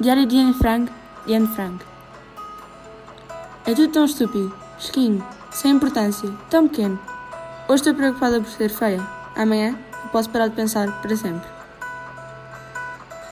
Diário de Anne Frank, de Anne Frank. É tudo tão estúpido, mesquinho, sem importância, tão pequeno. Hoje estou preocupada por ser feia. Amanhã posso parar de pensar para sempre.